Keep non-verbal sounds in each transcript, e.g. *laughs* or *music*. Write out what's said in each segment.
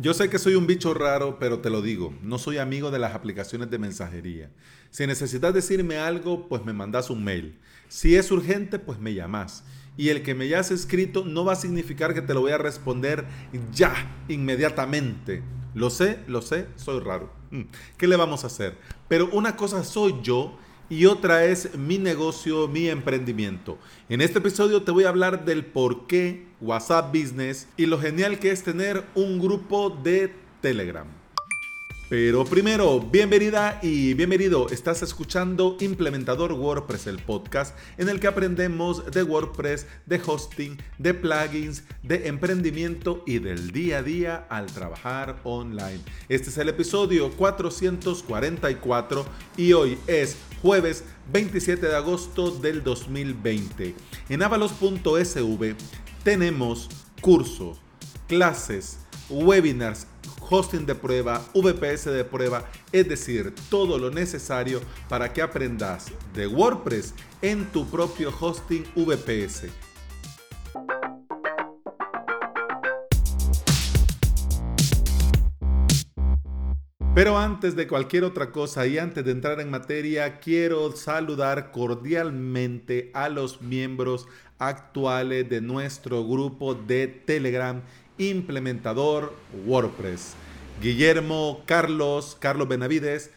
Yo sé que soy un bicho raro, pero te lo digo, no soy amigo de las aplicaciones de mensajería. Si necesitas decirme algo, pues me mandas un mail. Si es urgente, pues me llamas. Y el que me hayas escrito no va a significar que te lo voy a responder ya, inmediatamente. Lo sé, lo sé, soy raro. Mm, ¿Qué le vamos a hacer? Pero una cosa soy yo y otra es mi negocio, mi emprendimiento. En este episodio te voy a hablar del por qué WhatsApp Business y lo genial que es tener un grupo de Telegram. Pero primero, bienvenida y bienvenido. Estás escuchando Implementador WordPress, el podcast en el que aprendemos de WordPress, de hosting, de plugins, de emprendimiento y del día a día al trabajar online. Este es el episodio 444 y hoy es jueves 27 de agosto del 2020. En avalos.sv tenemos cursos, clases, webinars, hosting de prueba, VPS de prueba, es decir, todo lo necesario para que aprendas de WordPress en tu propio hosting VPS. Pero antes de cualquier otra cosa y antes de entrar en materia, quiero saludar cordialmente a los miembros actuales de nuestro grupo de Telegram implementador WordPress. Guillermo, Carlos, Carlos Benavides,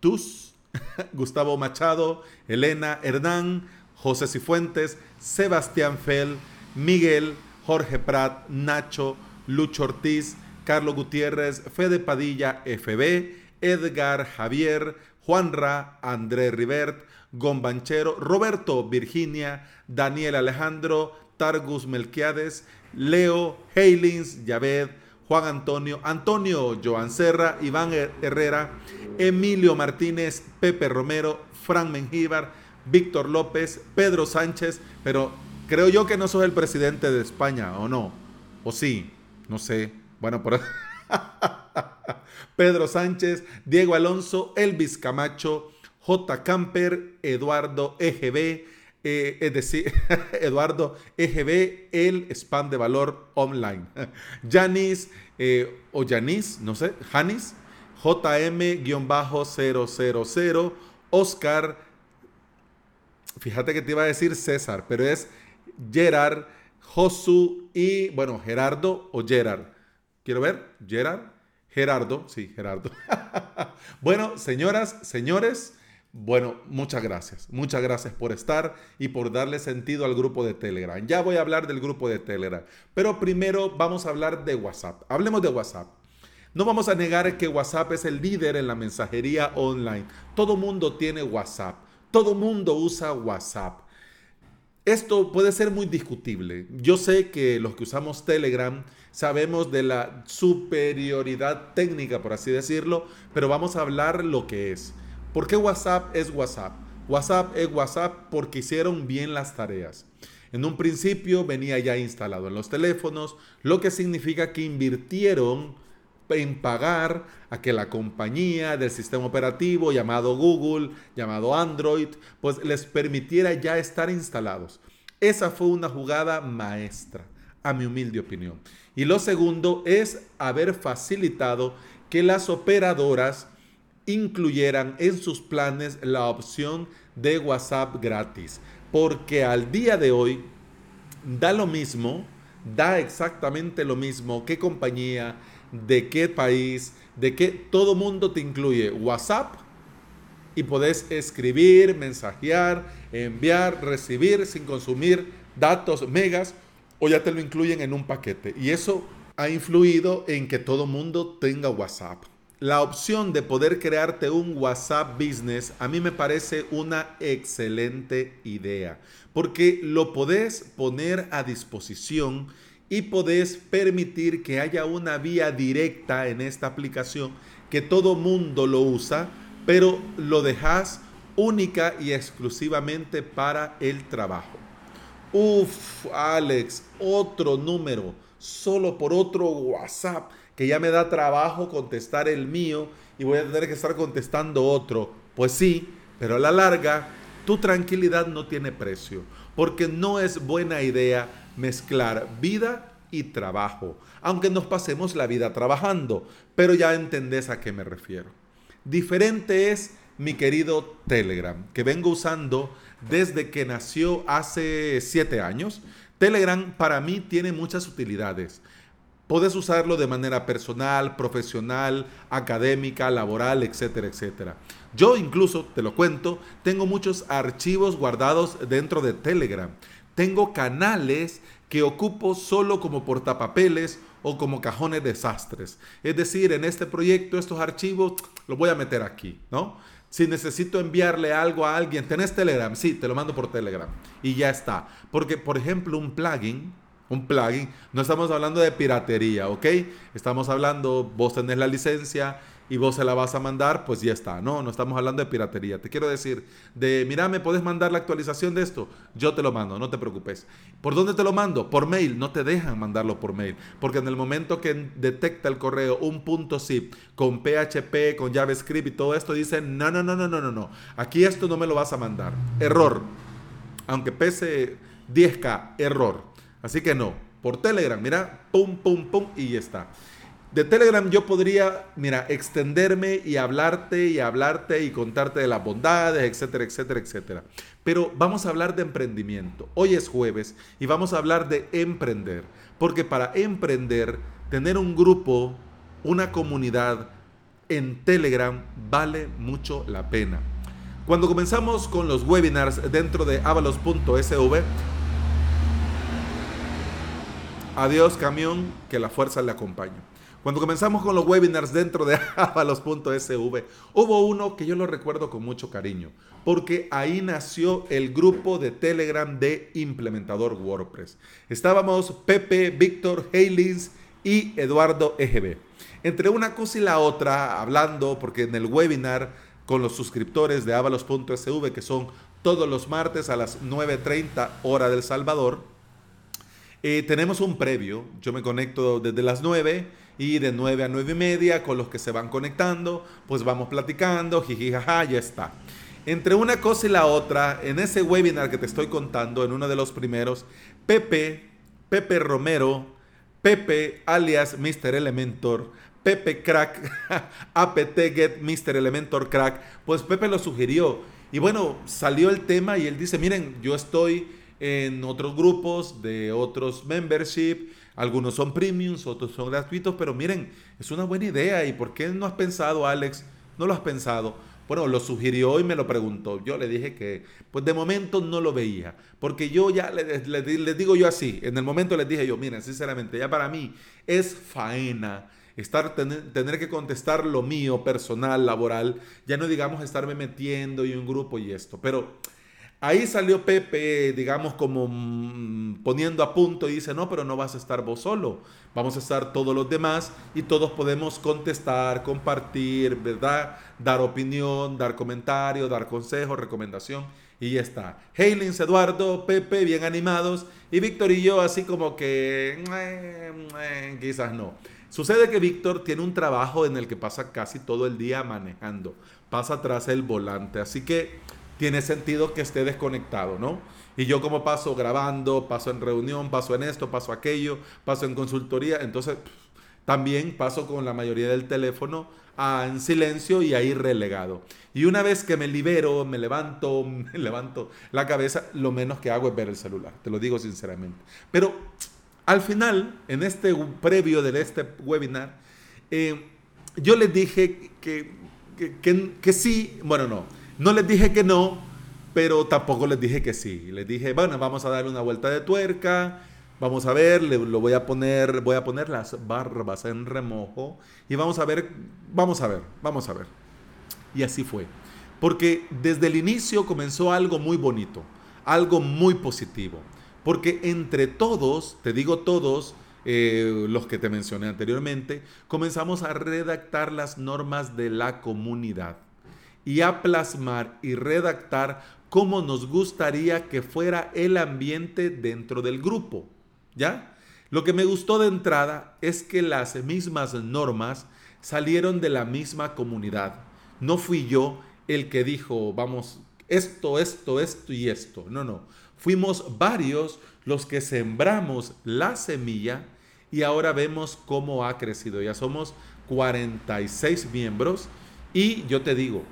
Tus, *laughs* Gustavo Machado, Elena Hernán, José Cifuentes, Sebastián Fell, Miguel, Jorge Prat, Nacho, Lucho Ortiz, Carlos Gutiérrez, Fede Padilla, FB, Edgar Javier, Juanra, André Rivert, Gombanchero, Roberto Virginia, Daniel Alejandro, Targus Melquiades, Leo, Heilins, Yaved, Juan Antonio, Antonio Joan Serra, Iván Herrera, Emilio Martínez, Pepe Romero, Fran Mengíbar, Víctor López, Pedro Sánchez, pero creo yo que no sos el presidente de España, ¿o no? ¿O sí? No sé. Bueno, por *laughs* Pedro Sánchez, Diego Alonso, Elvis Camacho, J. Camper, Eduardo EGB, eh, es decir, *laughs* Eduardo EGB, el spam de valor online. *laughs* Janis eh, o Janis, no sé, Janis, JM-000, Oscar, fíjate que te iba a decir César, pero es Gerard, Josu y, bueno, Gerardo o Gerard. Quiero ver, Gerard, Gerardo, sí, Gerardo. *laughs* bueno, señoras, señores, bueno, muchas gracias. Muchas gracias por estar y por darle sentido al grupo de Telegram. Ya voy a hablar del grupo de Telegram, pero primero vamos a hablar de WhatsApp. Hablemos de WhatsApp. No vamos a negar que WhatsApp es el líder en la mensajería online. Todo mundo tiene WhatsApp. Todo mundo usa WhatsApp. Esto puede ser muy discutible. Yo sé que los que usamos Telegram sabemos de la superioridad técnica, por así decirlo, pero vamos a hablar lo que es. ¿Por qué WhatsApp es WhatsApp? WhatsApp es WhatsApp porque hicieron bien las tareas. En un principio venía ya instalado en los teléfonos, lo que significa que invirtieron en pagar a que la compañía del sistema operativo llamado Google, llamado Android, pues les permitiera ya estar instalados. Esa fue una jugada maestra, a mi humilde opinión. Y lo segundo es haber facilitado que las operadoras incluyeran en sus planes la opción de WhatsApp gratis. Porque al día de hoy da lo mismo, da exactamente lo mismo qué compañía, de qué país, de qué todo mundo te incluye WhatsApp y podés escribir, mensajear, enviar, recibir sin consumir datos megas o ya te lo incluyen en un paquete. Y eso ha influido en que todo mundo tenga WhatsApp la opción de poder crearte un WhatsApp Business a mí me parece una excelente idea, porque lo podés poner a disposición y podés permitir que haya una vía directa en esta aplicación que todo mundo lo usa, pero lo dejas única y exclusivamente para el trabajo. Uf, Alex, otro número, solo por otro WhatsApp que ya me da trabajo contestar el mío y voy a tener que estar contestando otro. Pues sí, pero a la larga tu tranquilidad no tiene precio, porque no es buena idea mezclar vida y trabajo, aunque nos pasemos la vida trabajando, pero ya entendés a qué me refiero. Diferente es mi querido Telegram, que vengo usando desde que nació hace siete años. Telegram para mí tiene muchas utilidades. Puedes usarlo de manera personal, profesional, académica, laboral, etcétera, etcétera. Yo incluso, te lo cuento, tengo muchos archivos guardados dentro de Telegram. Tengo canales que ocupo solo como portapapeles o como cajones desastres. Es decir, en este proyecto estos archivos *tsk* los voy a meter aquí, ¿no? Si necesito enviarle algo a alguien, ¿tenés Telegram? Sí, te lo mando por Telegram. Y ya está. Porque, por ejemplo, un plugin, un plugin, no estamos hablando de piratería, ¿ok? Estamos hablando, vos tenés la licencia y vos se la vas a mandar, pues ya está. No, no estamos hablando de piratería. Te quiero decir, de, mira, ¿me puedes mandar la actualización de esto? Yo te lo mando, no te preocupes. ¿Por dónde te lo mando? Por mail. No te dejan mandarlo por mail. Porque en el momento que detecta el correo un punto zip con PHP, con JavaScript y todo esto, dice, no, no, no, no, no, no, no. Aquí esto no me lo vas a mandar. Error. Aunque pese 10K, error. Así que no. Por Telegram, mira, pum, pum, pum, y ya está. De Telegram yo podría, mira, extenderme y hablarte y hablarte y contarte de las bondades, etcétera, etcétera, etcétera. Pero vamos a hablar de emprendimiento. Hoy es jueves y vamos a hablar de emprender. Porque para emprender, tener un grupo, una comunidad en Telegram vale mucho la pena. Cuando comenzamos con los webinars dentro de avalos.sv, adiós camión, que la fuerza le acompañe. Cuando comenzamos con los webinars dentro de *laughs* avalos.sv, hubo uno que yo lo recuerdo con mucho cariño, porque ahí nació el grupo de Telegram de implementador WordPress. Estábamos Pepe, Víctor, Heilins y Eduardo EGB. Entre una cosa y la otra, hablando, porque en el webinar con los suscriptores de avalos.sv, que son todos los martes a las 9.30 hora del Salvador, eh, tenemos un previo. Yo me conecto desde las 9 y de 9 a 9 y media con los que se van conectando, pues vamos platicando, jiji, jaja, ya está. Entre una cosa y la otra, en ese webinar que te estoy contando, en uno de los primeros, Pepe, Pepe Romero, Pepe alias Mr. Elementor, Pepe Crack, *laughs* APT Get Mr. Elementor Crack, pues Pepe lo sugirió. Y bueno, salió el tema y él dice, miren, yo estoy en otros grupos de otros membership, algunos son premiums, otros son gratuitos, pero miren, es una buena idea. ¿Y por qué no has pensado, Alex? ¿No lo has pensado? Bueno, lo sugirió y me lo preguntó. Yo le dije que, pues de momento no lo veía, porque yo ya les le, digo yo así, en el momento les dije yo, miren, sinceramente, ya para mí es faena estar tener, tener, que contestar lo mío personal, laboral, ya no digamos estarme metiendo y un grupo y esto, pero Ahí salió Pepe, digamos, como mm, poniendo a punto y dice, no, pero no vas a estar vos solo, vamos a estar todos los demás y todos podemos contestar, compartir, ¿verdad? Dar opinión, dar comentario, dar consejo, recomendación y ya está. Heilins, Eduardo, Pepe, bien animados y Víctor y yo así como que quizás no. Sucede que Víctor tiene un trabajo en el que pasa casi todo el día manejando, pasa tras el volante, así que tiene sentido que esté desconectado, ¿no? Y yo como paso grabando, paso en reunión, paso en esto, paso aquello, paso en consultoría, entonces también paso con la mayoría del teléfono en silencio y ahí relegado. Y una vez que me libero, me levanto, *laughs* me levanto la cabeza, lo menos que hago es ver el celular, te lo digo sinceramente. Pero al final, en este previo de este webinar, eh, yo les dije que, que, que sí, bueno, no no les dije que no, pero tampoco les dije que sí. Les dije, bueno, vamos a darle una vuelta de tuerca, vamos a ver, le, lo voy a poner, voy a poner las barbas en remojo y vamos a ver, vamos a ver, vamos a ver. Y así fue. Porque desde el inicio comenzó algo muy bonito, algo muy positivo. Porque entre todos, te digo todos, eh, los que te mencioné anteriormente, comenzamos a redactar las normas de la comunidad y a plasmar y redactar cómo nos gustaría que fuera el ambiente dentro del grupo. ¿Ya? Lo que me gustó de entrada es que las mismas normas salieron de la misma comunidad. No fui yo el que dijo, vamos, esto, esto, esto y esto. No, no. Fuimos varios los que sembramos la semilla y ahora vemos cómo ha crecido. Ya somos 46 miembros y yo te digo,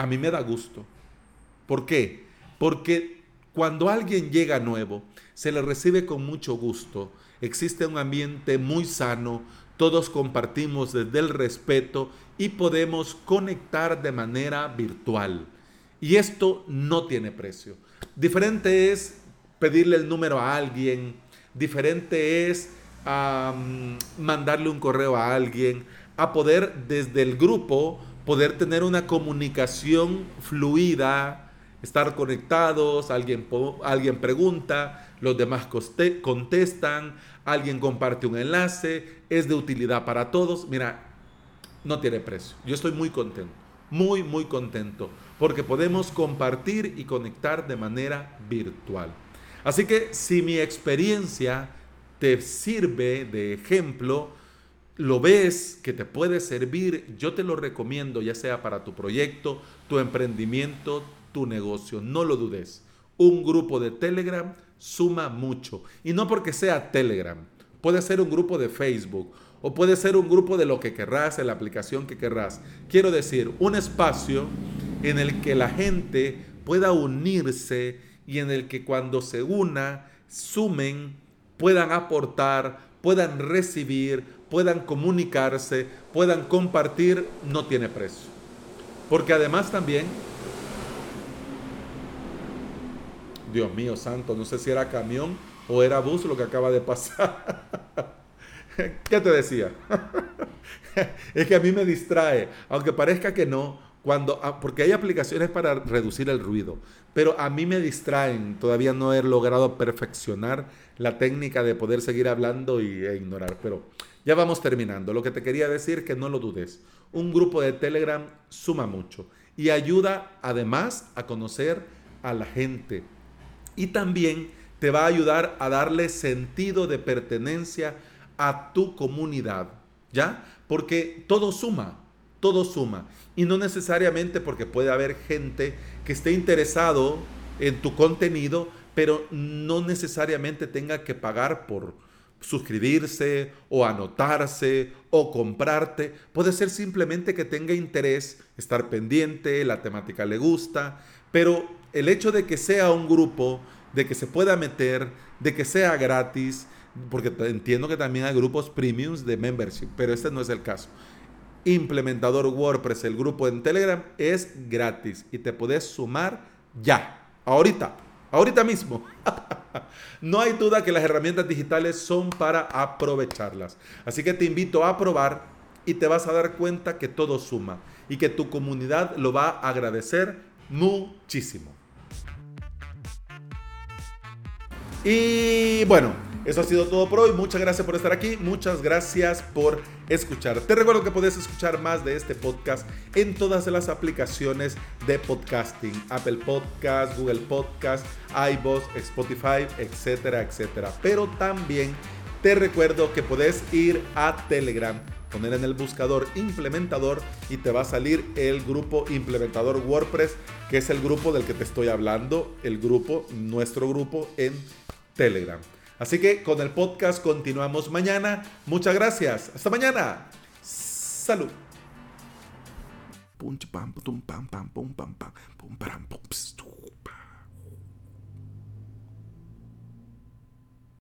a mí me da gusto. ¿Por qué? Porque cuando alguien llega nuevo, se le recibe con mucho gusto, existe un ambiente muy sano, todos compartimos desde el respeto y podemos conectar de manera virtual. Y esto no tiene precio. Diferente es pedirle el número a alguien, diferente es mandarle un correo a alguien, a poder desde el grupo poder tener una comunicación fluida, estar conectados, alguien, alguien pregunta, los demás contestan, alguien comparte un enlace, es de utilidad para todos. Mira, no tiene precio. Yo estoy muy contento, muy, muy contento, porque podemos compartir y conectar de manera virtual. Así que si mi experiencia te sirve de ejemplo, lo ves que te puede servir, yo te lo recomiendo, ya sea para tu proyecto, tu emprendimiento, tu negocio. No lo dudes. Un grupo de Telegram suma mucho. Y no porque sea Telegram. Puede ser un grupo de Facebook o puede ser un grupo de lo que querrás, en la aplicación que querrás. Quiero decir, un espacio en el que la gente pueda unirse y en el que cuando se una, sumen, puedan aportar, puedan recibir, puedan comunicarse, puedan compartir, no tiene precio. Porque además también Dios mío santo, no sé si era camión o era bus lo que acaba de pasar. *laughs* ¿Qué te decía? *laughs* es que a mí me distrae, aunque parezca que no, cuando, ah, porque hay aplicaciones para reducir el ruido, pero a mí me distraen, todavía no he logrado perfeccionar la técnica de poder seguir hablando y, e ignorar, pero ya vamos terminando. Lo que te quería decir que no lo dudes, un grupo de Telegram suma mucho y ayuda además a conocer a la gente, y también te va a ayudar a darle sentido de pertenencia a tu comunidad, ¿ya? Porque todo suma, todo suma. Y no necesariamente porque puede haber gente que esté interesado en tu contenido, pero no necesariamente tenga que pagar por suscribirse o anotarse o comprarte. Puede ser simplemente que tenga interés, estar pendiente, la temática le gusta, pero el hecho de que sea un grupo, de que se pueda meter, de que sea gratis, porque entiendo que también hay grupos premiums de membership, pero este no es el caso. Implementador WordPress, el grupo en Telegram, es gratis y te puedes sumar ya, ahorita, ahorita mismo. *laughs* no hay duda que las herramientas digitales son para aprovecharlas. Así que te invito a probar y te vas a dar cuenta que todo suma y que tu comunidad lo va a agradecer muchísimo. Y bueno, eso ha sido todo por hoy. Muchas gracias por estar aquí. Muchas gracias por escuchar. Te recuerdo que puedes escuchar más de este podcast en todas las aplicaciones de podcasting. Apple Podcast, Google Podcast, iVoox, Spotify, etcétera, etcétera. Pero también te recuerdo que puedes ir a Telegram poner en el buscador implementador y te va a salir el grupo implementador WordPress, que es el grupo del que te estoy hablando, el grupo, nuestro grupo en Telegram. Así que con el podcast continuamos mañana. Muchas gracias. Hasta mañana. Salud. pam, pum, pam, pam, pum, pam, pum, pam, pum,